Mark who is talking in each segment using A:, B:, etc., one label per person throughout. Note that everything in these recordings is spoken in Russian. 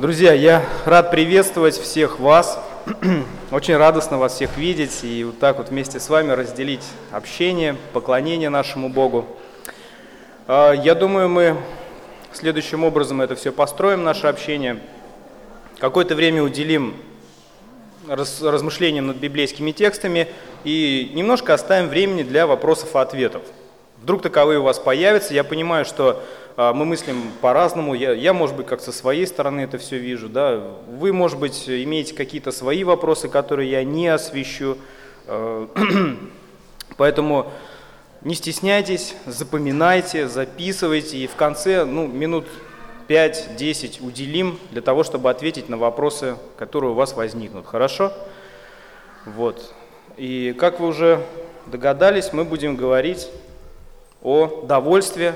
A: Друзья, я рад приветствовать всех вас. Очень радостно вас всех видеть и вот так вот вместе с вами разделить общение, поклонение нашему Богу. А, я думаю, мы следующим образом это все построим, наше общение. Какое-то время уделим размышлениям над библейскими текстами и немножко оставим времени для вопросов и ответов. Вдруг таковые у вас появятся. Я понимаю, что э, мы мыслим по-разному. Я, я, может быть, как со своей стороны это все вижу. Да? Вы, может быть, имеете какие-то свои вопросы, которые я не освещу. Э, поэтому не стесняйтесь, запоминайте, записывайте. И в конце, ну, минут 5-10 уделим для того, чтобы ответить на вопросы, которые у вас возникнут. Хорошо? Вот. И как вы уже догадались, мы будем говорить о довольстве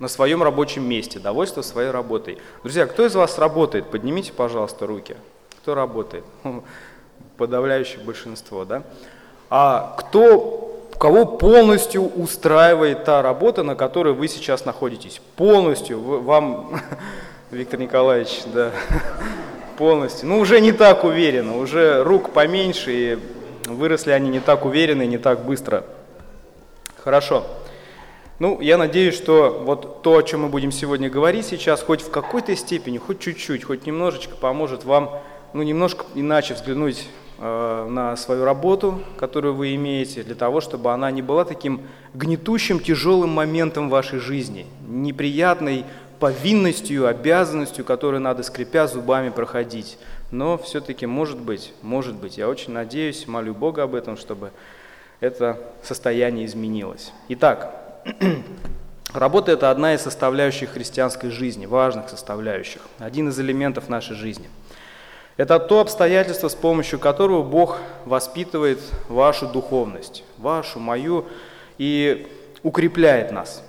A: на своем рабочем месте, довольство своей работой. Друзья, кто из вас работает? Поднимите, пожалуйста, руки. Кто работает? Подавляющее большинство, да? А кто, кого полностью устраивает та работа, на которой вы сейчас находитесь? Полностью. Вам, Виктор Николаевич, да, полностью. Ну, уже не так уверенно, уже рук поменьше, и выросли они не так уверенно и не так быстро. Хорошо. Ну, я надеюсь, что вот то, о чем мы будем сегодня говорить сейчас, хоть в какой-то степени, хоть чуть-чуть, хоть немножечко поможет вам, ну, немножко иначе взглянуть э, на свою работу, которую вы имеете, для того, чтобы она не была таким гнетущим, тяжелым моментом вашей жизни, неприятной повинностью, обязанностью, которую надо, скрипя зубами, проходить. Но все-таки, может быть, может быть, я очень надеюсь, молю Бога об этом, чтобы это состояние изменилось. Итак, Работа – это одна из составляющих христианской жизни, важных составляющих, один из элементов нашей жизни. Это то обстоятельство, с помощью которого Бог воспитывает вашу духовность, вашу, мою, и укрепляет нас.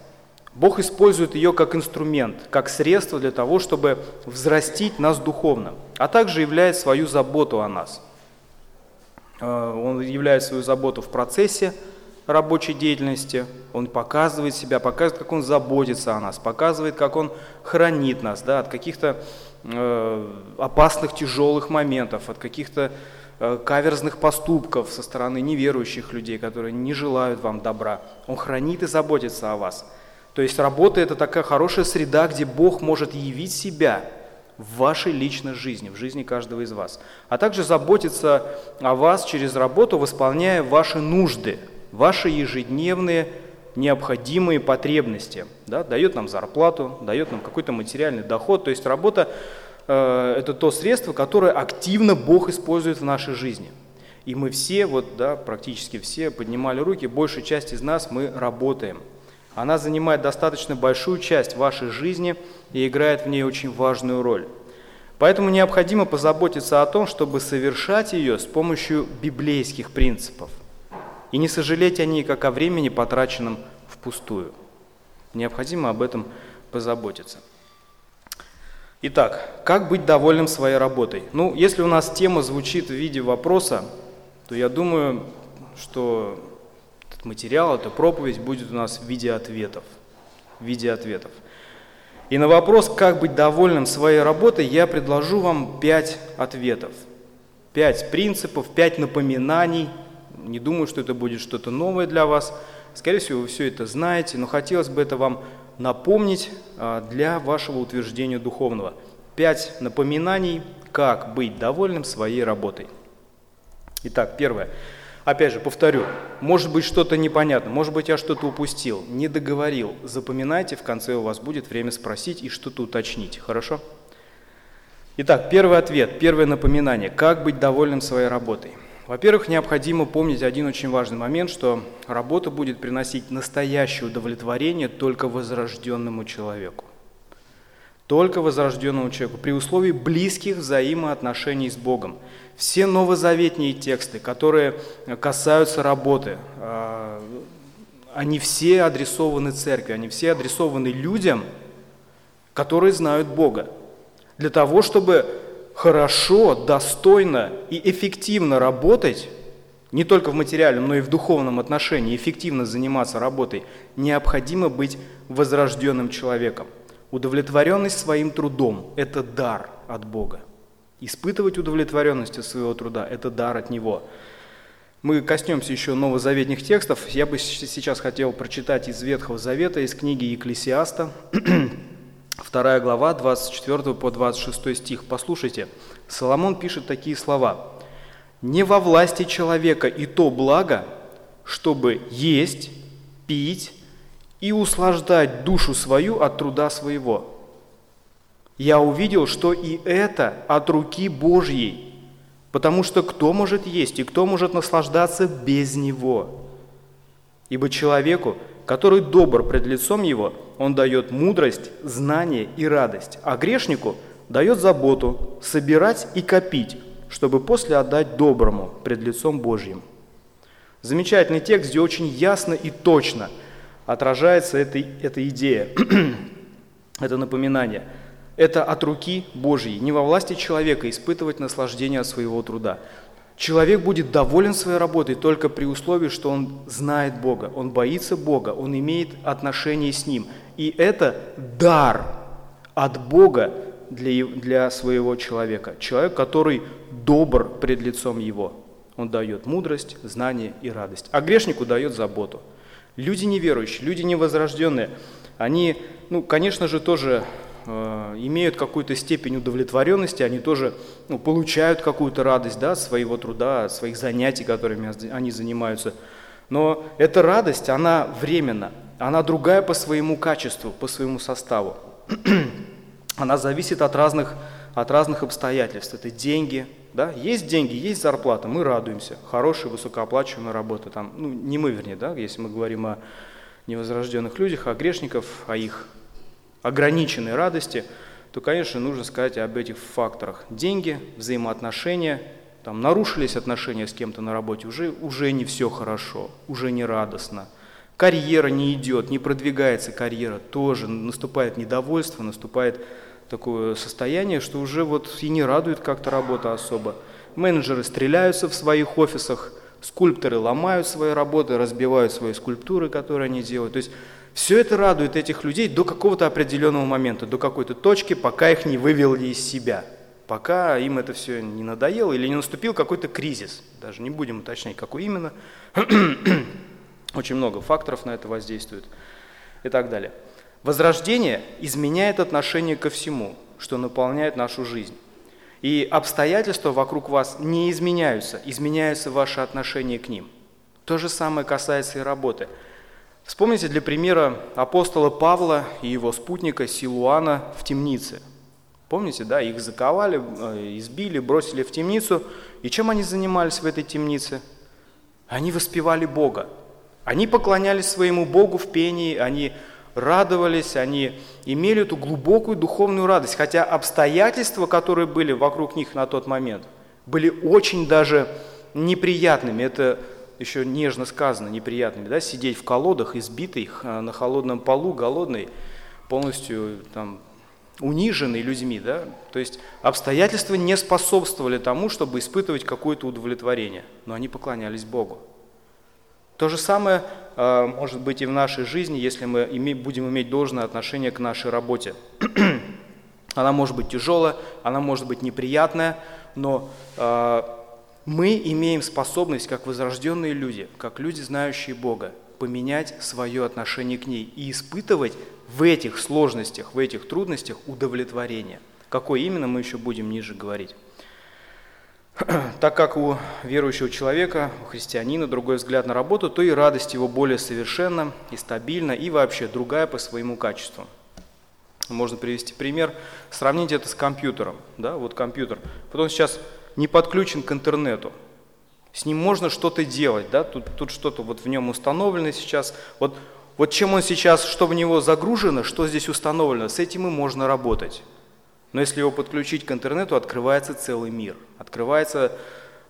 A: Бог использует ее как инструмент, как средство для того, чтобы взрастить нас духовно, а также являет свою заботу о нас. Э, он являет свою заботу в процессе рабочей деятельности, он показывает себя, показывает, как он заботится о нас, показывает, как он хранит нас да, от каких-то э, опасных, тяжелых моментов, от каких-то э, каверзных поступков со стороны неверующих людей, которые не желают вам добра. Он хранит и заботится о вас. То есть работа – это такая хорошая среда, где Бог может явить себя в вашей личной жизни, в жизни каждого из вас, а также заботиться о вас через работу, восполняя ваши нужды – ваши ежедневные необходимые потребности. Да, дает нам зарплату, дает нам какой-то материальный доход. То есть работа э, – это то средство, которое активно Бог использует в нашей жизни. И мы все, вот, да, практически все поднимали руки, большая часть из нас мы работаем. Она занимает достаточно большую часть вашей жизни и играет в ней очень важную роль. Поэтому необходимо позаботиться о том, чтобы совершать ее с помощью библейских принципов и не сожалеть о ней, как о времени, потраченном впустую. Необходимо об этом позаботиться. Итак, как быть довольным своей работой? Ну, если у нас тема звучит в виде вопроса, то я думаю, что этот материал, эта проповедь будет у нас в виде ответов. В виде ответов. И на вопрос, как быть довольным своей работой, я предложу вам пять ответов. Пять принципов, пять напоминаний – не думаю, что это будет что-то новое для вас. Скорее всего, вы все это знаете, но хотелось бы это вам напомнить а, для вашего утверждения духовного. Пять напоминаний, как быть довольным своей работой. Итак, первое. Опять же, повторю, может быть что-то непонятно, может быть я что-то упустил, не договорил. Запоминайте, в конце у вас будет время спросить и что-то уточнить, хорошо? Итак, первый ответ, первое напоминание, как быть довольным своей работой. Во-первых, необходимо помнить один очень важный момент, что работа будет приносить настоящее удовлетворение только возрожденному человеку. Только возрожденному человеку, при условии близких взаимоотношений с Богом. Все новозаветные тексты, которые касаются работы, а, они все адресованы церкви, они все адресованы людям, которые знают Бога. Для того, чтобы хорошо, достойно и эффективно работать, не только в материальном, но и в духовном отношении, эффективно заниматься работой, необходимо быть возрожденным человеком. Удовлетворенность своим трудом – это дар от Бога. Испытывать удовлетворенность от своего труда – это дар от Него. Мы коснемся еще новозаветных текстов. Я бы сейчас хотел прочитать из Ветхого Завета, из книги Екклесиаста, 2 глава, 24 по 26 стих. Послушайте, Соломон пишет такие слова. «Не во власти человека и то благо, чтобы есть, пить и услаждать душу свою от труда своего. Я увидел, что и это от руки Божьей, Потому что кто может есть и кто может наслаждаться без него? Ибо человеку, который добр пред лицом его, он дает мудрость, знание и радость, а грешнику дает заботу собирать и копить, чтобы после отдать доброму пред лицом Божьим. Замечательный текст, где очень ясно и точно отражается эта, эта идея, это напоминание – это от руки Божьей, не во власти человека испытывать наслаждение от своего труда. Человек будет доволен своей работой только при условии, что он знает Бога, он боится Бога, он имеет отношение с Ним. И это дар от Бога для, для своего человека. Человек, который добр пред лицом Его. Он дает мудрость, знание и радость. А грешнику дает заботу. Люди неверующие, люди невозрожденные, они, ну, конечно же, тоже Э, имеют какую-то степень удовлетворенности, они тоже ну, получают какую-то радость да, своего труда, своих занятий, которыми они занимаются. Но эта радость, она временна, она другая по своему качеству, по своему составу. она зависит от разных, от разных обстоятельств. Это деньги, да? есть деньги, есть зарплата, мы радуемся. Хорошая, высокооплачиваемая работа. Там, ну, не мы, вернее, да? если мы говорим о невозрожденных людях, о грешников, о их ограниченной радости, то, конечно, нужно сказать об этих факторах. Деньги, взаимоотношения, там, нарушились отношения с кем-то на работе, уже, уже не все хорошо, уже не радостно. Карьера не идет, не продвигается карьера, тоже наступает недовольство, наступает такое состояние, что уже вот и не радует как-то работа особо. Менеджеры стреляются в своих офисах, скульпторы ломают свои работы, разбивают свои скульптуры, которые они делают. То есть все это радует этих людей до какого-то определенного момента, до какой-то точки, пока их не вывели из себя, пока им это все не надоело или не наступил какой-то кризис. Даже не будем уточнять, какой именно. Очень много факторов на это воздействует и так далее. Возрождение изменяет отношение ко всему, что наполняет нашу жизнь. И обстоятельства вокруг вас не изменяются, изменяются ваши отношения к ним. То же самое касается и работы – Вспомните для примера апостола Павла и его спутника Силуана в темнице. Помните, да, их заковали, э, избили, бросили в темницу. И чем они занимались в этой темнице? Они воспевали Бога. Они поклонялись своему Богу в пении, они радовались, они имели эту глубокую духовную радость, хотя обстоятельства, которые были вокруг них на тот момент, были очень даже неприятными. Это еще нежно сказано, неприятными, да, сидеть в колодах, избитый, на холодном полу, голодный, полностью там, униженный людьми, да, то есть обстоятельства не способствовали тому, чтобы испытывать какое-то удовлетворение, но они поклонялись Богу. То же самое э, может быть и в нашей жизни, если мы будем иметь должное отношение к нашей работе. она может быть тяжелая, она может быть неприятная, но э, мы имеем способность, как возрожденные люди, как люди, знающие Бога, поменять свое отношение к ней и испытывать в этих сложностях, в этих трудностях удовлетворение. Какое именно, мы еще будем ниже говорить. Так как у верующего человека, у христианина другой взгляд на работу, то и радость его более совершенна и стабильна, и вообще другая по своему качеству. Можно привести пример, сравнить это с компьютером. Да? Вот компьютер. Вот он сейчас не подключен к интернету. С ним можно что-то делать, да? тут, тут что-то вот в нем установлено сейчас. Вот, вот чем он сейчас, что в него загружено, что здесь установлено, с этим и можно работать. Но если его подключить к интернету, открывается целый мир, открывается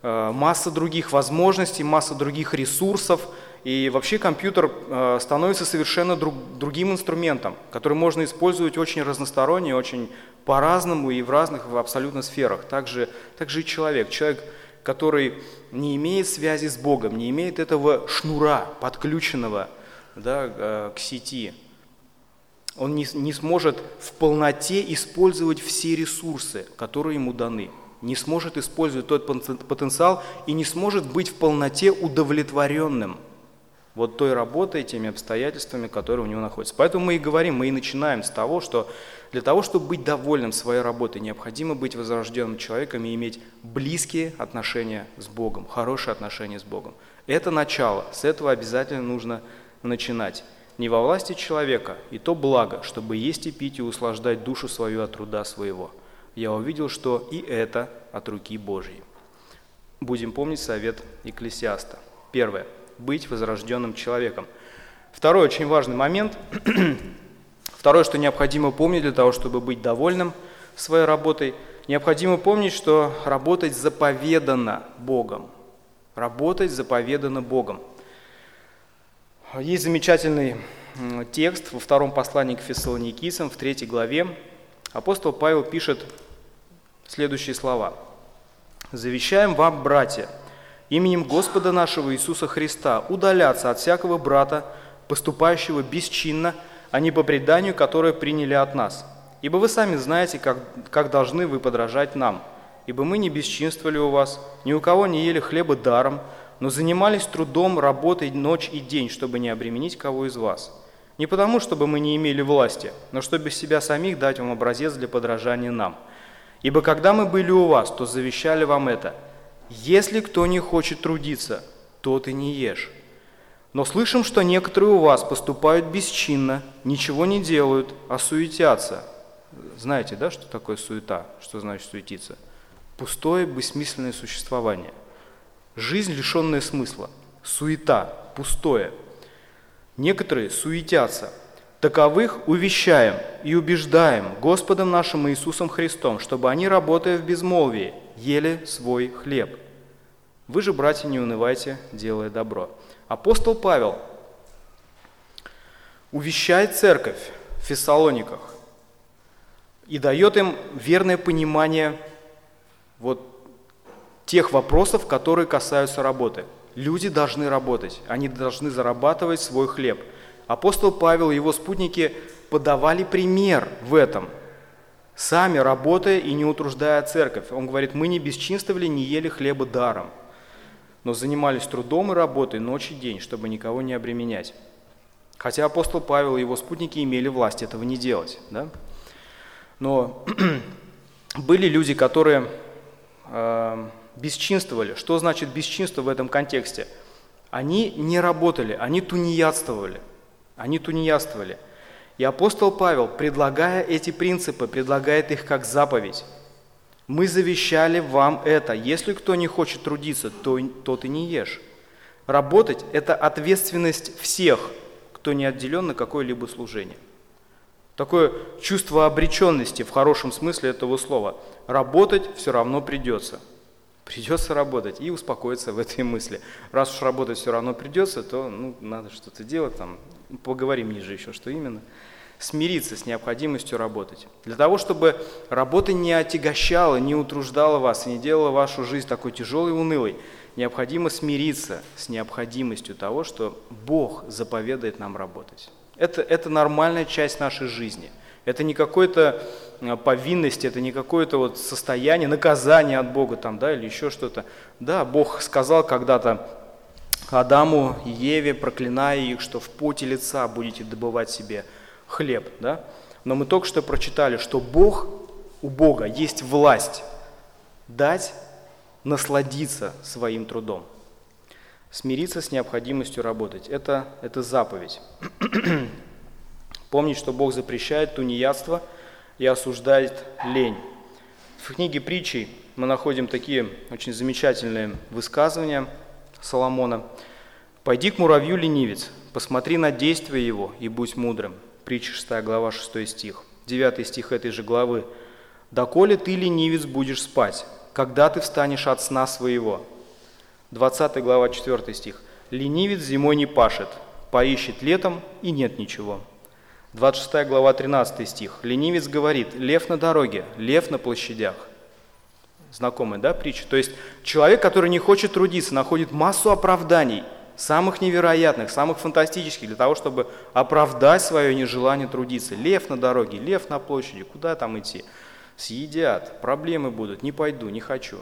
A: э, масса других возможностей, масса других ресурсов, и вообще компьютер э, становится совершенно друг, другим инструментом, который можно использовать очень разносторонне, очень по-разному и в разных в абсолютно сферах. Также, также и человек. Человек, который не имеет связи с Богом, не имеет этого шнура, подключенного да, э, к сети, он не, не сможет в полноте использовать все ресурсы, которые ему даны, не сможет использовать тот потенциал и не сможет быть в полноте удовлетворенным вот той работой, теми обстоятельствами, которые у него находятся. Поэтому мы и говорим, мы и начинаем с того, что для того, чтобы быть довольным своей работой, необходимо быть возрожденным человеком и иметь близкие отношения с Богом, хорошие отношения с Богом. Это начало, с этого обязательно нужно начинать. Не во власти человека, и то благо, чтобы есть и пить и услаждать душу свою от труда своего. Я увидел, что и это от руки Божьей. Будем помнить совет Екклесиаста. Первое. Быть возрожденным человеком. Второй очень важный момент. Второе, что необходимо помнить для того, чтобы быть довольным своей работой, необходимо помнить, что работать заповедано Богом. Работать заповедано Богом. Есть замечательный текст во втором послании к Фессалоникийцам, в третьей главе. Апостол Павел пишет следующие слова. «Завещаем вам, братья, именем Господа нашего Иисуса Христа удаляться от всякого брата, поступающего бесчинно, а не по преданию, которое приняли от нас. Ибо вы сами знаете, как, как должны вы подражать нам. Ибо мы не бесчинствовали у вас, ни у кого не ели хлеба даром, но занимались трудом, работой ночь и день, чтобы не обременить кого из вас. Не потому, чтобы мы не имели власти, но чтобы себя самих дать вам образец для подражания нам. Ибо когда мы были у вас, то завещали вам это. Если кто не хочет трудиться, тот и не ешь. Но слышим, что некоторые у вас поступают бесчинно, ничего не делают, а суетятся. Знаете, да, что такое суета? Что значит суетиться? Пустое, бессмысленное существование. Жизнь, лишенная смысла, суета, пустое. Некоторые суетятся. Таковых увещаем и убеждаем Господом нашим Иисусом Христом, чтобы они, работая в безмолвии, ели свой хлеб. Вы же, братья, не унывайте, делая добро. Апостол Павел увещает церковь в Фессалониках и дает им верное понимание вот тех вопросов, которые касаются работы. Люди должны работать, они должны зарабатывать свой хлеб. Апостол Павел и его спутники подавали пример в этом, сами работая и не утруждая церковь. Он говорит, мы не бесчинствовали, не ели хлеба даром, но занимались трудом и работой ночь и день, чтобы никого не обременять. Хотя апостол Павел и его спутники имели власть этого не делать. Да? Но были люди, которые э, бесчинствовали. Что значит бесчинство в этом контексте? Они не работали, они тунеядствовали. Они тунеядствовали. И апостол Павел, предлагая эти принципы, предлагает их как заповедь. Мы завещали вам это. Если кто не хочет трудиться, то тот и не ешь. Работать – это ответственность всех, кто не отделен на какое-либо служение. Такое чувство обреченности в хорошем смысле этого слова. Работать все равно придется – Придется работать и успокоиться в этой мысли. Раз уж работать все равно придется, то ну, надо что-то делать, там, поговорим ниже еще, что именно. Смириться с необходимостью работать. Для того, чтобы работа не отягощала, не утруждала вас и не делала вашу жизнь такой тяжелой и унылой, необходимо смириться с необходимостью того, что Бог заповедает нам работать. Это, это нормальная часть нашей жизни. Это не какой-то Э, повинность, это не какое-то вот состояние, наказание от Бога там, да, или еще что-то. Да, Бог сказал когда-то Адаму и Еве, проклиная их, что в поте лица будете добывать себе хлеб, да. Но мы только что прочитали, что Бог, у Бога есть власть дать насладиться своим трудом. Смириться с необходимостью работать. Это, это заповедь. Помнить, что Бог запрещает тунеядство – и осуждает лень. В книге притчей мы находим такие очень замечательные высказывания Соломона. «Пойди к муравью, ленивец, посмотри на действия его и будь мудрым». Притча 6 глава 6 стих. 9 стих этой же главы. «Доколе ты, ленивец, будешь спать, когда ты встанешь от сна своего?» 20 глава 4 стих. «Ленивец зимой не пашет, поищет летом, и нет ничего». 26 глава 13 стих. Ленивец говорит, лев на дороге, лев на площадях. Знакомая, да, притча? То есть человек, который не хочет трудиться, находит массу оправданий самых невероятных, самых фантастических, для того, чтобы оправдать свое нежелание трудиться. Лев на дороге, лев на площади, куда там идти? Съедят, проблемы будут, не пойду, не хочу.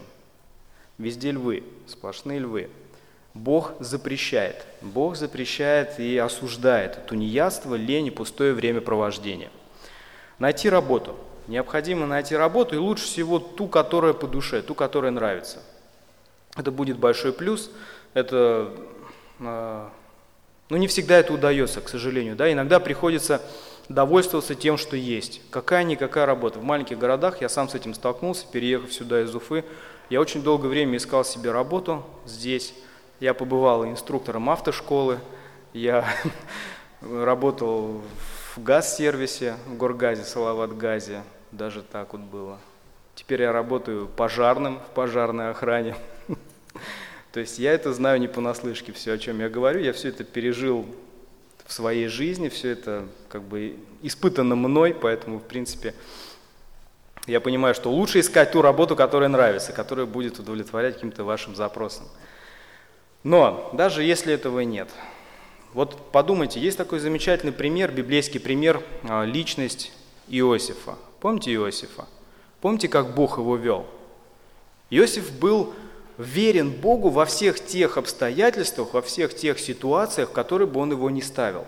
A: Везде львы, сплошные львы. Бог запрещает. Бог запрещает и осуждает тунеядство, лень и пустое времяпровождение. Найти работу. Необходимо найти работу, и лучше всего ту, которая по душе, ту, которая нравится. Это будет большой плюс. Это, а, ну, не всегда это удается, к сожалению. Да? Иногда приходится довольствоваться тем, что есть. Какая-никакая работа. В маленьких городах я сам с этим столкнулся, переехав сюда из Уфы. Я очень долгое время искал себе работу здесь. Я побывал инструктором автошколы, я работал в газ-сервисе, в Горгазе, Салават-Газе, даже так вот было. Теперь я работаю пожарным в пожарной охране. То есть я это знаю не понаслышке, все, о чем я говорю, я все это пережил в своей жизни, все это как бы испытано мной, поэтому, в принципе, я понимаю, что лучше искать ту работу, которая нравится, которая будет удовлетворять каким-то вашим запросам. Но даже если этого нет, вот подумайте, есть такой замечательный пример, библейский пример, а, личность Иосифа. Помните Иосифа? Помните, как Бог его вел? Иосиф был верен Богу во всех тех обстоятельствах, во всех тех ситуациях, в которые бы он его не ставил.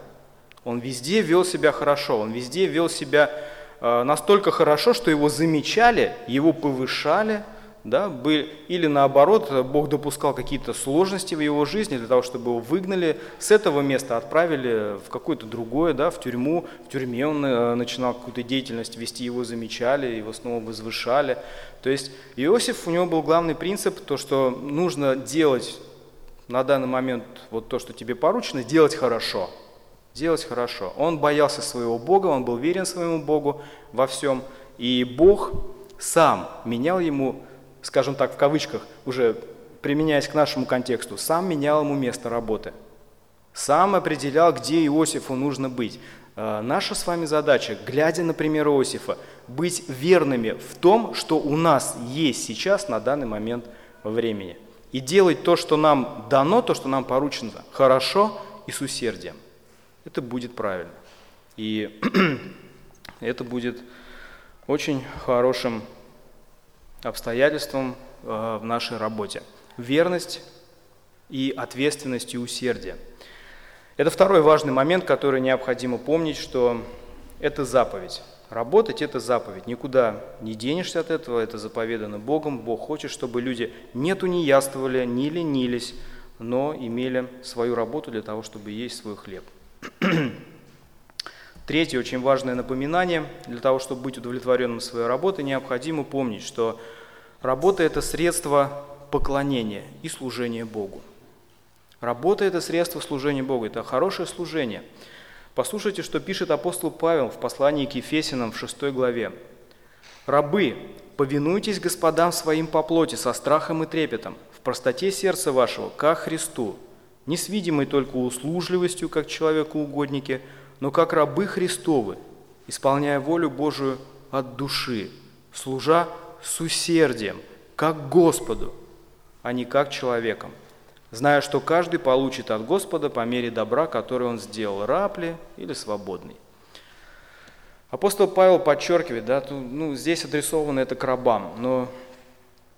A: Он везде вел себя хорошо, он везде вел себя а, настолько хорошо, что его замечали, его повышали – да, были, или наоборот, Бог допускал какие-то сложности в его жизни для того, чтобы его выгнали, с этого места отправили в какое-то другое, да, в тюрьму, в тюрьме он э, начинал какую-то деятельность вести, его замечали, его снова возвышали. То есть Иосиф, у него был главный принцип, то, что нужно делать на данный момент вот то, что тебе поручено, делать хорошо. Делать хорошо. Он боялся своего Бога, он был верен своему Богу во всем, и Бог сам менял ему скажем так, в кавычках, уже применяясь к нашему контексту, сам менял ему место работы. Сам определял, где Иосифу нужно быть. А, наша с вами задача, глядя на пример Иосифа, быть верными в том, что у нас есть сейчас на данный момент времени. И делать то, что нам дано, то, что нам поручено, хорошо и с усердием. Это будет правильно. И это будет очень хорошим обстоятельствам э, в нашей работе. Верность и ответственность и усердие. Это второй важный момент, который необходимо помнить, что это заповедь. Работать – это заповедь. Никуда не денешься от этого, это заповедано Богом. Бог хочет, чтобы люди не тунеядствовали, не ленились, но имели свою работу для того, чтобы есть свой хлеб. Третье очень важное напоминание. Для того, чтобы быть удовлетворенным своей работой, необходимо помнить, что работа – это средство поклонения и служения Богу. Работа – это средство служения Богу, это хорошее служение. Послушайте, что пишет апостол Павел в послании к Ефесинам в 6 главе. «Рабы, повинуйтесь господам своим по плоти со страхом и трепетом, в простоте сердца вашего, как Христу, не с видимой только услужливостью, как человеку угоднике, но как рабы Христовы, исполняя волю Божию от души, служа с усердием, как Господу, а не как человеком, зная, что каждый получит от Господа по мере добра, который он сделал, раб ли или свободный. Апостол Павел подчеркивает, да, ну, здесь адресовано это к рабам, но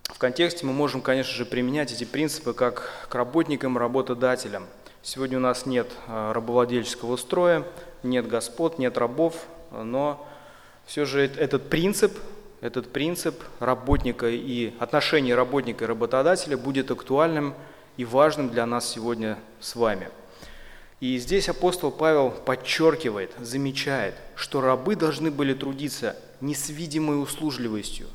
A: в контексте мы можем, конечно же, применять эти принципы как к работникам, работодателям. Сегодня у нас нет а, рабовладельческого строя, нет господ, нет рабов, но все же этот принцип, этот принцип работника и отношения работника и работодателя будет актуальным и важным для нас сегодня с вами. И здесь апостол Павел подчеркивает, замечает, что рабы должны были трудиться не с видимой услужливостью,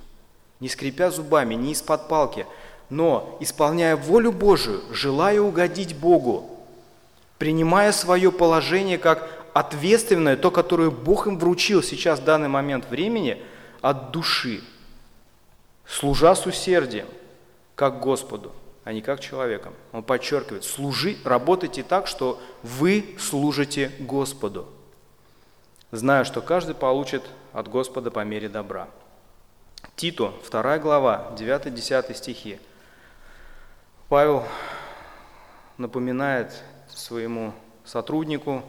A: не скрипя зубами, не из-под палки, но исполняя волю Божию, желая угодить Богу, принимая свое положение как ответственное, то, которое Бог им вручил сейчас в данный момент времени, от души, служа с усердием, как Господу, а не как человеком. Он подчеркивает, служи, работайте так, что вы служите Господу, зная, что каждый получит от Господа по мере добра. Титу, 2 глава, 9-10 стихи. Павел напоминает своему сотруднику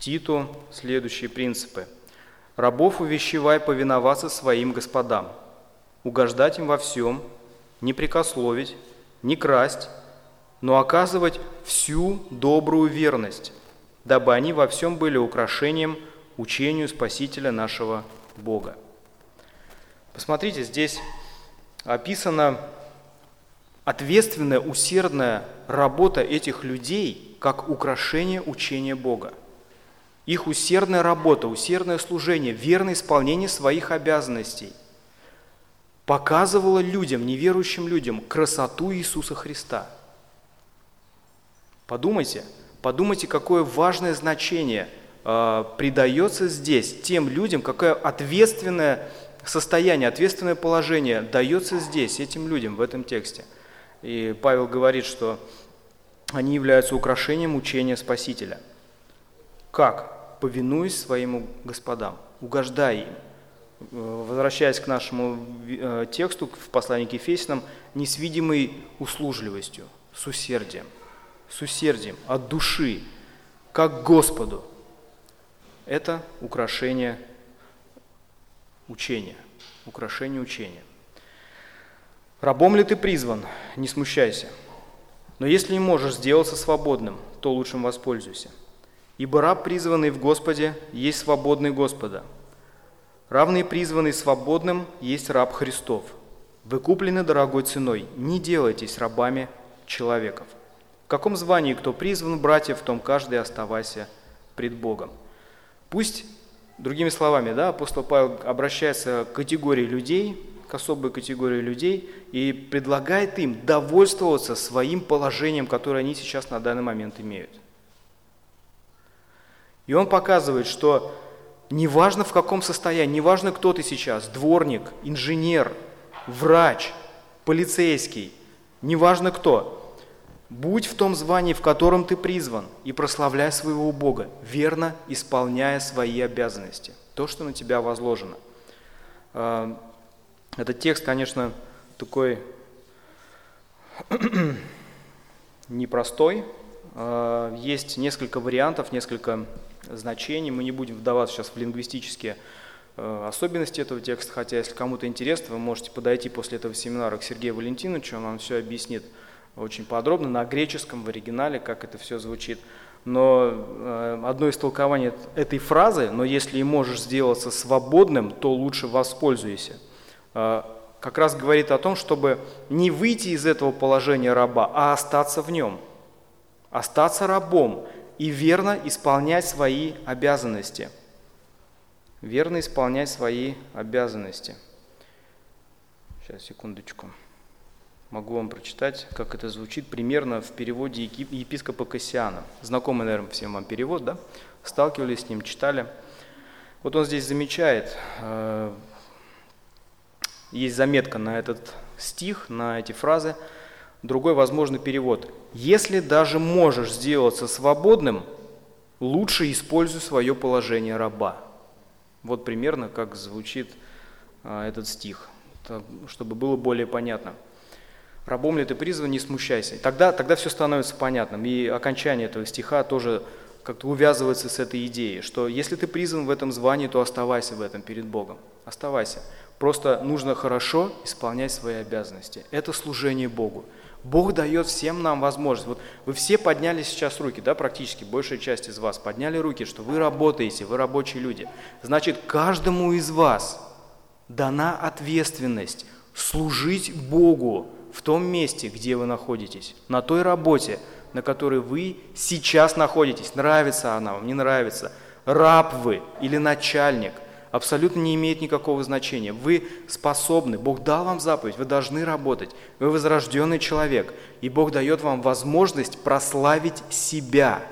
A: Титу следующие принципы. «Рабов увещевай повиноваться своим господам, угождать им во всем, не прикословить, не красть, но оказывать всю добрую верность, дабы они во всем были украшением учению Спасителя нашего Бога». Посмотрите, здесь описана ответственная, усердная работа этих людей как украшение учения Бога. Их усердная работа, усердное служение, верное исполнение своих обязанностей показывало людям, неверующим людям, красоту Иисуса Христа. Подумайте, подумайте, какое важное значение э, придается здесь тем людям, какое ответственное состояние, ответственное положение дается здесь, этим людям в этом тексте. И Павел говорит, что они являются украшением учения Спасителя. Как? Повинуясь своим господам, угождая им. Возвращаясь к нашему э, тексту в послании к Ефесянам, не с видимой услужливостью, с усердием, с усердием, от души, как Господу. Это украшение учения, украшение учения. Рабом ли ты призван, не смущайся. Но если не можешь сделаться свободным, то лучшим воспользуйся. Ибо раб, призванный в Господе, есть свободный Господа. Равный призванный свободным есть раб Христов. Вы куплены дорогой ценой, не делайтесь рабами человеков. В каком звании кто призван, братья, в том каждый оставайся пред Богом. Пусть Другими словами, да, апостол Павел обращается к категории людей, к особой категории людей и предлагает им довольствоваться своим положением, которое они сейчас на данный момент имеют. И он показывает, что неважно в каком состоянии, неважно кто ты сейчас, дворник, инженер, врач, полицейский, неважно кто, Будь в том звании, в котором ты призван, и прославляй своего Бога, верно исполняя свои обязанности, то, что на тебя возложено. А, этот текст, конечно, такой непростой. А, есть несколько вариантов, несколько значений. Мы не будем вдаваться сейчас в лингвистические а, особенности этого текста, хотя если кому-то интересно, вы можете подойти после этого семинара к Сергею Валентиновичу, он вам все объяснит очень подробно на греческом, в оригинале, как это все звучит. Но э, одно из толкований этой фразы, но если и можешь сделаться свободным, то лучше воспользуйся, э, как раз говорит о том, чтобы не выйти из этого положения раба, а остаться в нем, остаться рабом и верно исполнять свои обязанности. Верно исполнять свои обязанности. Сейчас, секундочку. Могу вам прочитать, как это звучит примерно в переводе епископа Кассиана. Знакомый, наверное, всем вам перевод, да? Сталкивались с ним, читали. Вот он здесь замечает, э, есть заметка на этот стих, на эти фразы. Другой возможный перевод. Если даже можешь сделаться свободным, лучше используй свое положение раба. Вот примерно как звучит э, этот стих, чтобы было более понятно рабом ли ты призван, не смущайся. Тогда, тогда все становится понятным. И окончание этого стиха тоже как-то увязывается с этой идеей, что если ты призван в этом звании, то оставайся в этом перед Богом. Оставайся. Просто нужно хорошо исполнять свои обязанности. Это служение Богу. Бог дает всем нам возможность. Вот вы все подняли сейчас руки, да, практически большая часть из вас подняли руки, что вы работаете, вы рабочие люди. Значит, каждому из вас дана ответственность служить Богу, в том месте, где вы находитесь, на той работе, на которой вы сейчас находитесь, нравится она вам, не нравится, раб вы или начальник, абсолютно не имеет никакого значения. Вы способны, Бог дал вам заповедь, вы должны работать, вы возрожденный человек, и Бог дает вам возможность прославить себя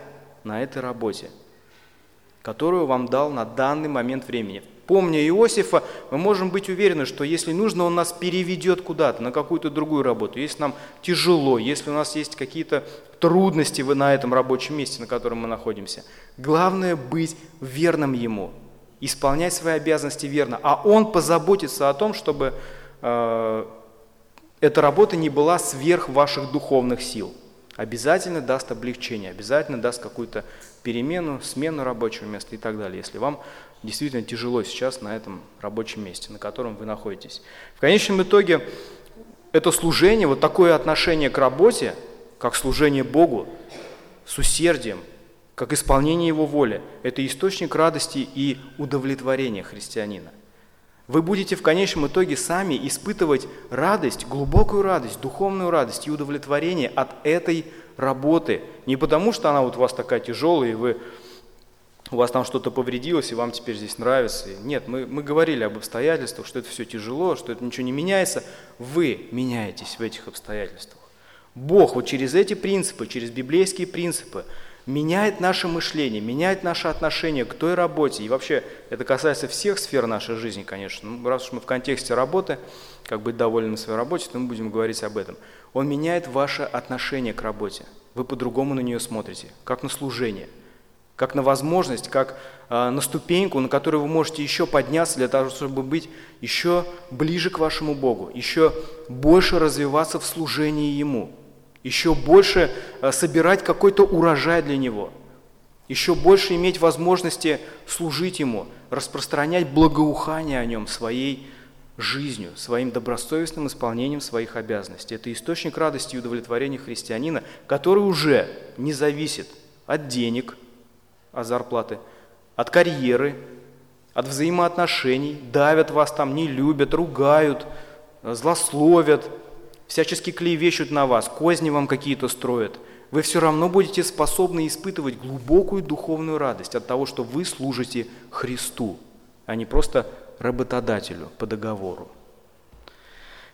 A: на этой работе, которую вам дал на данный момент времени. Помня Иосифа, мы можем быть уверены, что если нужно, он нас переведет куда-то, на какую-то другую работу. Если нам тяжело, если у нас есть какие-то трудности на этом рабочем месте, на котором мы находимся. Главное быть верным Ему, исполнять свои обязанности верно. А Он позаботится о том, чтобы э, эта работа не была сверх ваших духовных сил. обязательно даст облегчение, обязательно даст какую-то перемену, смену рабочего места и так далее, если вам действительно тяжело сейчас на этом рабочем месте, на котором вы находитесь. В конечном итоге это служение, вот такое отношение к работе, как служение Богу, с усердием, как исполнение Его воли, это источник радости и удовлетворения христианина. Вы будете в конечном итоге сами испытывать радость, глубокую радость, духовную радость и удовлетворение от этой работы. Не потому, что она вот у вас такая тяжелая, и вы, у вас там что-то повредилось, и вам теперь здесь нравится. Нет, мы, мы говорили об обстоятельствах, что это все тяжело, что это ничего не меняется. Вы меняетесь в этих обстоятельствах. Бог вот через эти принципы, через библейские принципы – меняет наше мышление, меняет наше отношение к той работе. И вообще это касается всех сфер нашей жизни, конечно. Ну, раз уж мы в контексте работы, как быть довольным своей работе, то мы будем говорить об этом. Он меняет ваше отношение к работе. Вы по-другому на нее смотрите, как на служение, как на возможность, как э, на ступеньку, на которую вы можете еще подняться для того, чтобы быть еще ближе к вашему Богу, еще больше развиваться в служении Ему еще больше э, собирать какой-то урожай для Него, еще больше иметь возможности служить Ему, распространять благоухание о Нем своей жизнью, своим добросовестным исполнением своих обязанностей. Это источник радости и удовлетворения христианина, который уже не зависит от денег, от зарплаты, от карьеры, от взаимоотношений, давят вас там, не любят, ругают, злословят, всячески клевещут на вас, козни вам какие-то строят, вы все равно будете способны испытывать глубокую духовную радость от того, что вы служите Христу, а не просто работодателю по договору.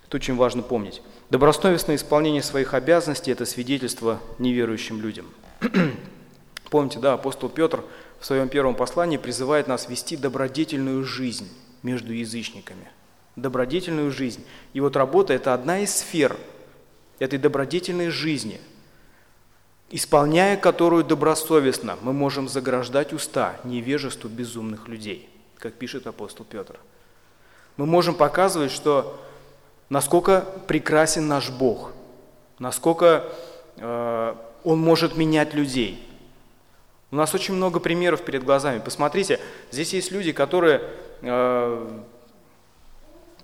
A: Это очень важно помнить. Добросовестное исполнение своих обязанностей – это свидетельство неверующим людям. Помните, да, апостол Петр в своем первом послании призывает нас вести добродетельную жизнь между язычниками – добродетельную жизнь. И вот работа – это одна из сфер этой добродетельной жизни, исполняя которую добросовестно мы можем заграждать уста невежеству безумных людей, как пишет апостол Петр. Мы можем показывать, что насколько прекрасен наш Бог, насколько э, Он может менять людей. У нас очень много примеров перед глазами. Посмотрите, здесь есть люди, которые э,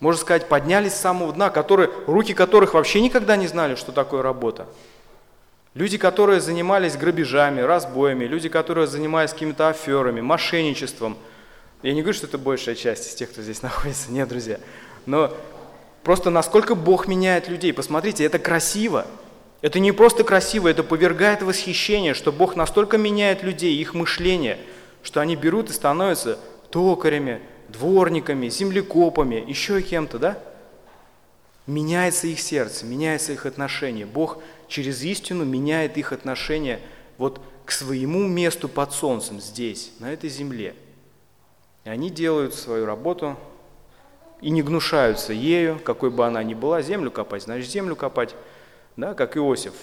A: можно сказать, поднялись с самого дна, которые, руки которых вообще никогда не знали, что такое работа. Люди, которые занимались грабежами, разбоями, люди, которые занимались какими-то аферами, мошенничеством. Я не говорю, что это большая часть из тех, кто здесь находится, нет, друзья. Но просто насколько Бог меняет людей. Посмотрите, это красиво. Это не просто красиво, это повергает восхищение, что Бог настолько меняет людей, их мышление, что они берут и становятся токарями, дворниками, землекопами, еще кем-то, да? Меняется их сердце, меняется их отношение. Бог через истину меняет их отношение вот к своему месту под солнцем здесь, на этой земле. И они делают свою работу и не гнушаются ею, какой бы она ни была, землю копать, значит землю копать, да, как Иосиф.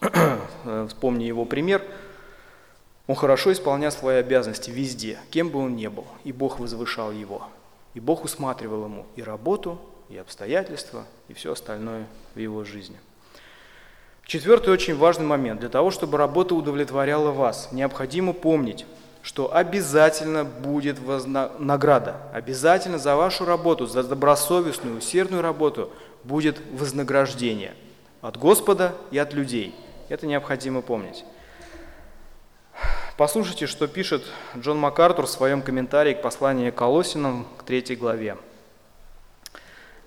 A: Вспомни его пример – он хорошо исполнял свои обязанности везде, кем бы он ни был, и Бог возвышал его. И Бог усматривал ему и работу, и обстоятельства, и все остальное в его жизни. Четвертый очень важный момент. Для того, чтобы работа удовлетворяла вас, необходимо помнить, что обязательно будет возна... награда. Обязательно за вашу работу, за добросовестную, усердную работу будет вознаграждение от Господа и от людей. Это необходимо помнить. Послушайте, что пишет Джон МакАртур в своем комментарии к посланию Колосинам к третьей главе.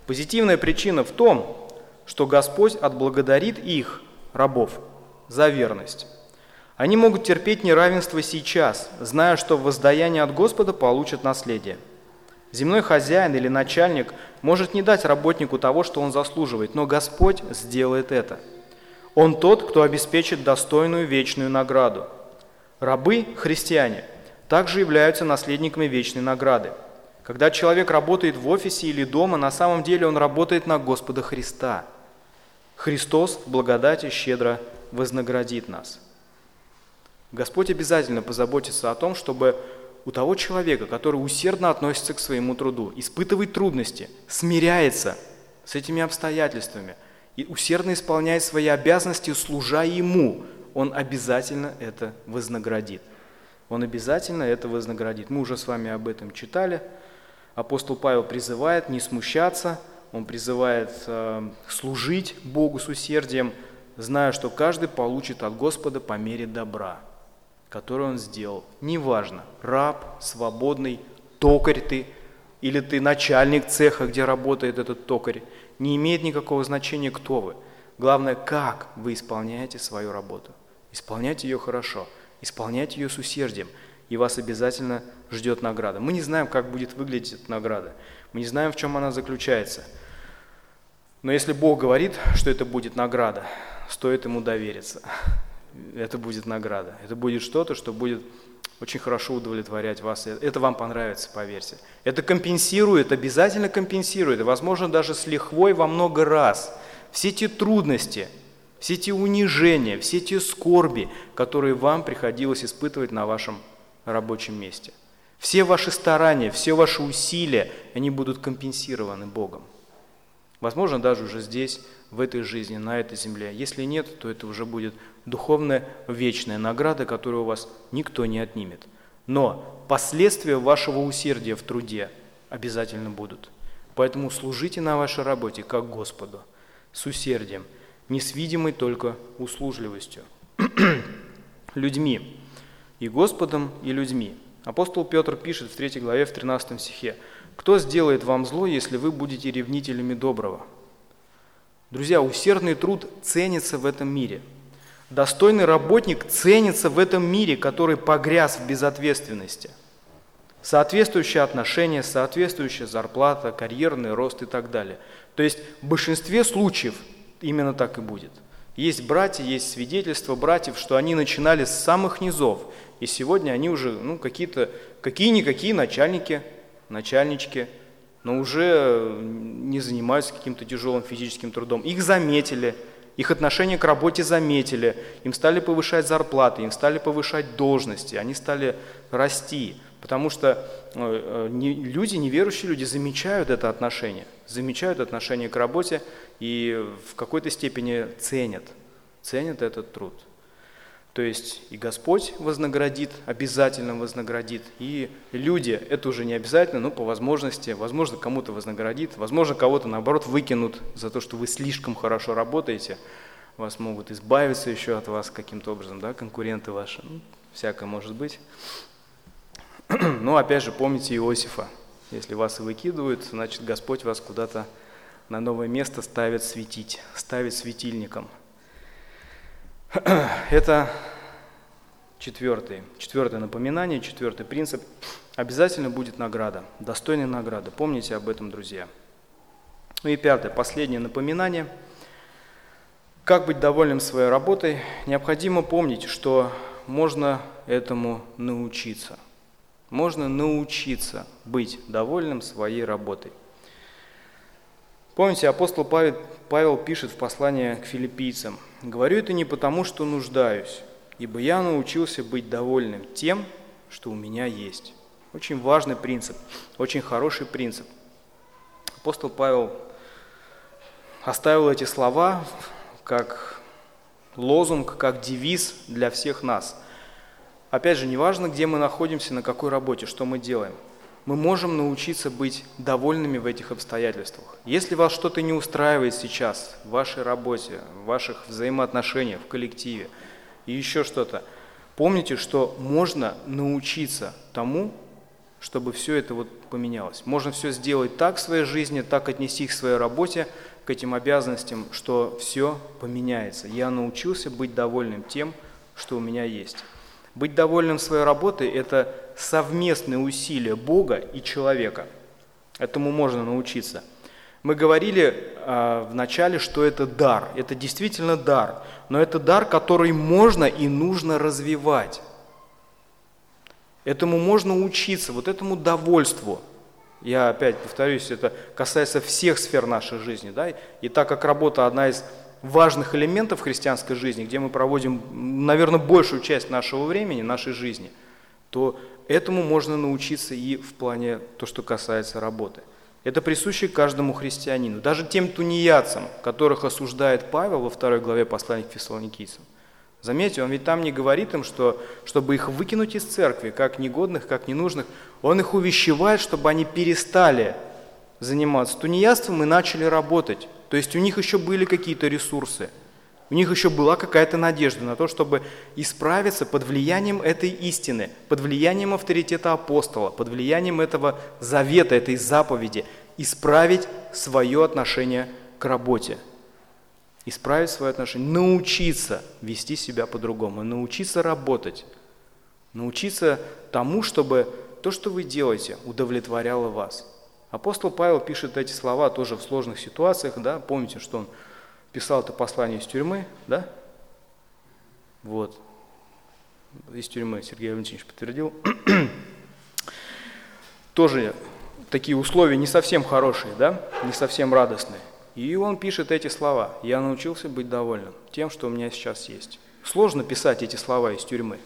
A: Позитивная причина в том, что Господь отблагодарит их, рабов, за верность. Они могут терпеть неравенство сейчас, зная, что в воздаянии от Господа получат наследие. Земной хозяин или начальник может не дать работнику того, что он заслуживает, но Господь сделает это. Он тот, кто обеспечит достойную вечную награду – Рабы, христиане, также являются наследниками вечной награды. Когда человек работает в офисе или дома, на самом деле он работает на Господа Христа. Христос в благодати щедро вознаградит нас. Господь обязательно позаботится о том, чтобы у того человека, который усердно относится к своему труду, испытывает трудности, смиряется с этими обстоятельствами и усердно исполняет свои обязанности, служа Ему, Он обязательно это вознаградит. Он обязательно это вознаградит. Мы уже с вами об этом читали. Апостол Павел призывает не смущаться, он призывает э, служить Богу с усердием, зная, что каждый получит от Господа по мере добра, которое он сделал. Неважно, раб, свободный, токарь ты, или ты начальник цеха, где работает этот токарь, не имеет никакого значения, кто вы. Главное, как вы исполняете свою работу. Исполняйте ее хорошо, исполняйте ее с усердием, и вас обязательно ждет награда. Мы не знаем, как будет выглядеть эта награда. Мы не знаем, в чем она заключается – но если Бог говорит, что это будет награда, стоит ему довериться. Это будет награда. Это будет что-то, что будет очень хорошо удовлетворять вас. Это вам понравится, поверьте. Это компенсирует, обязательно компенсирует, возможно, даже с лихвой во много раз. Все те трудности, все те унижения, все те скорби, которые вам приходилось испытывать на вашем рабочем месте. Все ваши старания, все ваши усилия, они будут компенсированы Богом. Возможно, даже уже здесь, в этой жизни, на этой земле. Если нет, то это уже будет духовная вечная награда, которую у вас никто не отнимет. Но последствия вашего усердия в труде обязательно будут. Поэтому служите на вашей работе как Господу, с усердием, не с видимой только услужливостью. людьми, и Господом, и людьми. Апостол Петр пишет в 3 главе, в 13 стихе, кто сделает вам зло, если вы будете ревнителями доброго? Друзья, усердный труд ценится в этом мире. Достойный работник ценится в этом мире, который погряз в безответственности. Соответствующие отношения, соответствующая зарплата, карьерный рост и так далее. То есть в большинстве случаев именно так и будет. Есть братья, есть свидетельства братьев, что они начинали с самых низов, и сегодня они уже ну, какие-то, какие-никакие начальники – начальнички, но уже не занимаются каким-то тяжелым физическим трудом. Их заметили, их отношение к работе заметили, им стали повышать зарплаты, им стали повышать должности, они стали расти, потому что э, люди, неверующие люди замечают это отношение, замечают отношение к работе и в какой-то степени ценят, ценят этот труд. То есть и Господь вознаградит, обязательно вознаградит, и люди, это уже не обязательно, но по возможности, возможно, кому-то вознаградит, возможно, кого-то, наоборот, выкинут за то, что вы слишком хорошо работаете, вас могут избавиться еще от вас каким-то образом, да, конкуренты ваши, ну, всякое может быть. Но опять же, помните Иосифа, если вас выкидывают, значит, Господь вас куда-то на новое место ставит светить, ставит светильником – Это четвертый, четвертое напоминание, четвертый принцип. Обязательно будет награда, достойная награда. Помните об этом, друзья. Ну и пятое, последнее напоминание. Как быть довольным своей работой? Необходимо помнить, что можно этому научиться. Можно научиться быть довольным своей работой. Помните, апостол Павел, Павел пишет в послании к филиппийцам, «Говорю это не потому, что нуждаюсь, ибо я научился быть довольным тем, что у меня есть». Очень важный принцип, очень хороший принцип. Апостол Павел оставил эти слова как лозунг, как девиз для всех нас. Опять же, неважно, где мы находимся, на какой работе, что мы делаем – мы можем научиться быть довольными в этих обстоятельствах. Если вас что-то не устраивает сейчас в вашей работе, в ваших взаимоотношениях, в коллективе и еще что-то, помните, что можно научиться тому, чтобы все это вот поменялось. Можно все сделать так в своей жизни, так отнести к своей работе, к этим обязанностям, что все поменяется. Я научился быть довольным тем, что у меня есть. Быть довольным своей работой – это совместные усилия Бога и человека. Этому можно научиться. Мы говорили э, в начале, что это дар. Это действительно дар. Но это дар, который можно и нужно развивать. Этому можно учиться, вот этому довольству. Я опять повторюсь, это касается всех сфер нашей жизни. Да? И так как работа одна из важных элементов христианской жизни, где мы проводим, наверное, большую часть нашего времени, нашей жизни, то этому можно научиться и в плане то, что касается работы. Это присуще каждому христианину, даже тем тунеядцам, которых осуждает Павел во второй главе послания к фессалоникийцам. Заметьте, он ведь там не говорит им, что чтобы их выкинуть из церкви, как негодных, как ненужных, он их увещевает, чтобы они перестали заниматься тунеядством и начали работать. То есть у них еще были какие-то ресурсы, у них еще была какая-то надежда на то, чтобы исправиться под влиянием этой истины, под влиянием авторитета апостола, под влиянием этого завета, этой заповеди, исправить свое отношение к работе исправить свое отношение, научиться вести себя по-другому, научиться работать, научиться тому, чтобы то, что вы делаете, удовлетворяло вас. Апостол Павел пишет эти слова тоже в сложных ситуациях, да, помните, что он писал это послание из тюрьмы, да? Вот, из тюрьмы Сергей Валентинович подтвердил. тоже такие условия не совсем хорошие, да, не совсем радостные. И он пишет эти слова. «Я научился быть довольным тем, что у меня сейчас есть». Сложно писать эти слова из тюрьмы.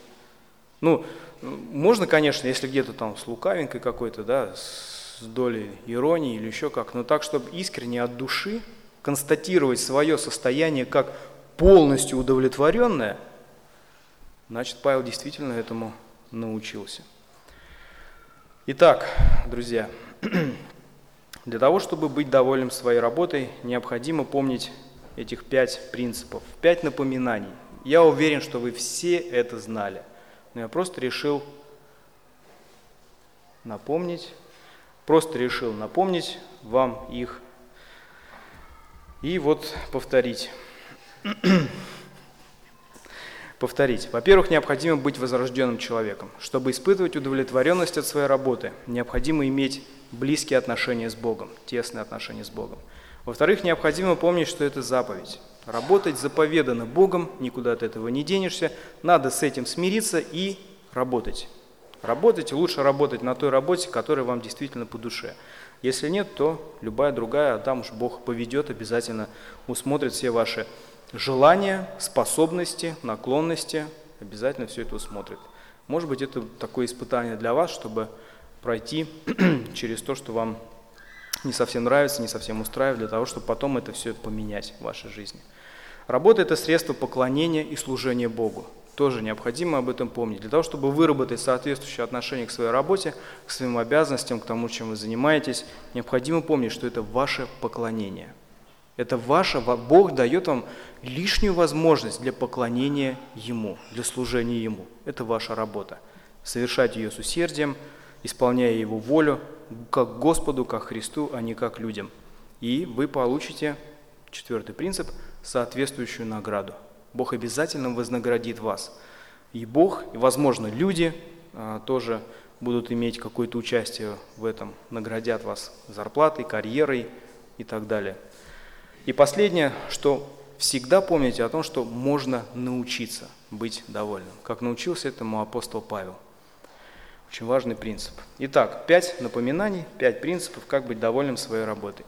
A: Ну, можно, конечно, если где-то там с лукавинкой какой-то, да, с долей иронии или еще как, но так, чтобы искренне от души констатировать свое состояние как полностью удовлетворенное, значит, Павел действительно этому научился. Итак, друзья, Для того, чтобы быть довольным своей работой, необходимо помнить этих пять принципов, пять напоминаний. Я уверен, что вы все это знали, но я просто решил напомнить, просто решил напомнить вам их и вот повторить. повторить. Во-первых, необходимо быть возрожденным человеком. Чтобы испытывать удовлетворенность от своей работы, необходимо иметь близкие отношения с Богом, тесные отношения с Богом. Во-вторых, необходимо помнить, что это заповедь. Работать заповедано Богом, никуда от этого не денешься, надо с этим смириться и работать. Работать, лучше работать на той работе, которая вам действительно по душе. Если нет, то любая другая, а там уж Бог поведет, обязательно усмотрит все ваши желания, способности, наклонности, обязательно все это усмотрит. Может быть, это такое испытание для вас, чтобы пройти через то, что вам не совсем нравится, не совсем устраивает, для того, чтобы потом это все поменять в вашей жизни. Работа – это средство поклонения и служения Богу. Тоже необходимо об этом помнить. Для того, чтобы выработать соответствующее отношение к своей работе, к своим обязанностям, к тому, чем вы занимаетесь, необходимо помнить, что это ваше поклонение – это ваше, Бог дает вам лишнюю возможность для поклонения Ему, для служения Ему. Это ваша работа. Совершать ее с усердием, исполняя Его волю, как Господу, как Христу, а не как людям. И вы получите, четвертый принцип, соответствующую награду. Бог обязательно вознаградит вас. И Бог, и, возможно, люди а, тоже будут иметь какое-то участие в этом, наградят вас зарплатой, карьерой и так далее. И последнее, что всегда помните о том, что можно научиться быть довольным, как научился этому апостол Павел. Очень важный принцип. Итак, пять напоминаний, пять принципов, как быть довольным своей работой.